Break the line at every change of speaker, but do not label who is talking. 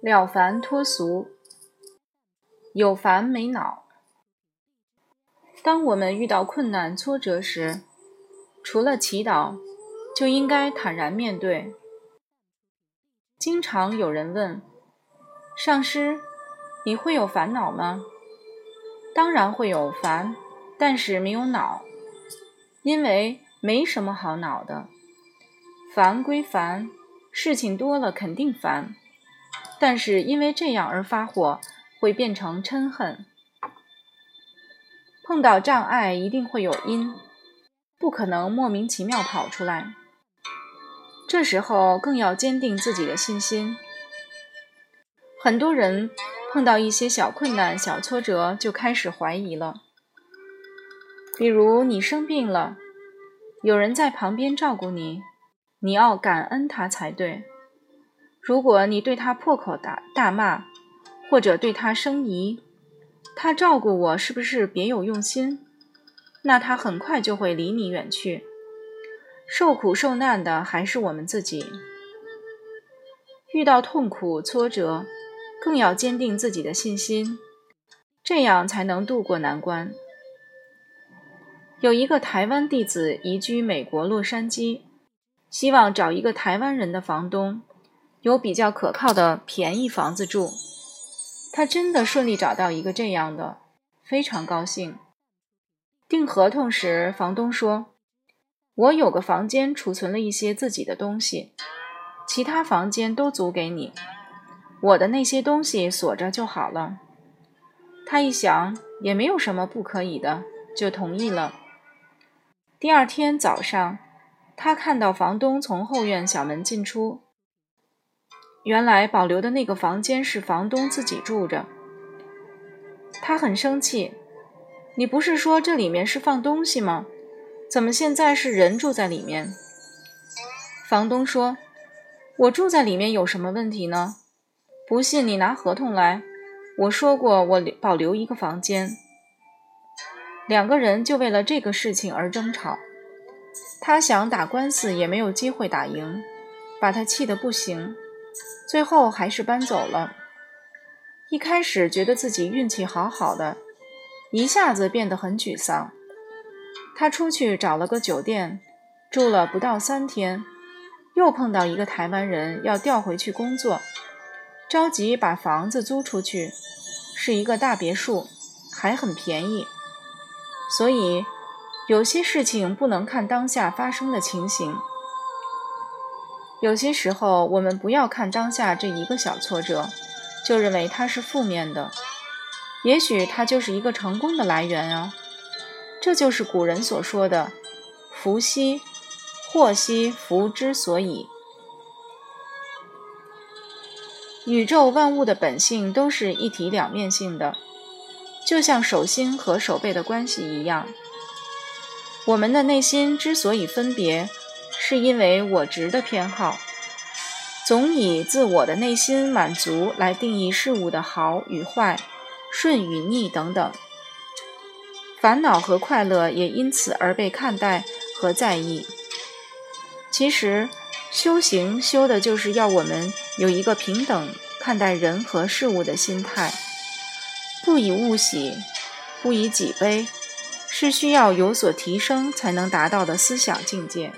了凡脱俗，有烦没恼。当我们遇到困难挫折时，除了祈祷，就应该坦然面对。经常有人问上师：“你会有烦恼吗？”当然会有烦，但是没有恼，因为没什么好恼的。烦归烦，事情多了肯定烦。但是因为这样而发火，会变成嗔恨。碰到障碍一定会有因，不可能莫名其妙跑出来。这时候更要坚定自己的信心。很多人碰到一些小困难、小挫折就开始怀疑了。比如你生病了，有人在旁边照顾你，你要感恩他才对。如果你对他破口大大骂，或者对他生疑，他照顾我是不是别有用心？那他很快就会离你远去。受苦受难的还是我们自己。遇到痛苦挫折，更要坚定自己的信心，这样才能渡过难关。有一个台湾弟子移居美国洛杉矶，希望找一个台湾人的房东。有比较可靠的便宜房子住，他真的顺利找到一个这样的，非常高兴。订合同时，房东说：“我有个房间储存了一些自己的东西，其他房间都租给你，我的那些东西锁着就好了。”他一想，也没有什么不可以的，就同意了。第二天早上，他看到房东从后院小门进出。原来保留的那个房间是房东自己住着，他很生气。你不是说这里面是放东西吗？怎么现在是人住在里面？房东说：“我住在里面有什么问题呢？不信你拿合同来，我说过我保留一个房间。”两个人就为了这个事情而争吵，他想打官司也没有机会打赢，把他气得不行。最后还是搬走了。一开始觉得自己运气好好的，一下子变得很沮丧。他出去找了个酒店，住了不到三天，又碰到一个台湾人要调回去工作，着急把房子租出去，是一个大别墅，还很便宜。所以有些事情不能看当下发生的情形。有些时候，我们不要看当下这一个小挫折，就认为它是负面的。也许它就是一个成功的来源啊！这就是古人所说的“福兮祸兮福之所以”。宇宙万物的本性都是一体两面性的，就像手心和手背的关系一样。我们的内心之所以分别。是因为我执的偏好，总以自我的内心满足来定义事物的好与坏、顺与逆等等，烦恼和快乐也因此而被看待和在意。其实，修行修的就是要我们有一个平等看待人和事物的心态，不以物喜，不以己悲，是需要有所提升才能达到的思想境界。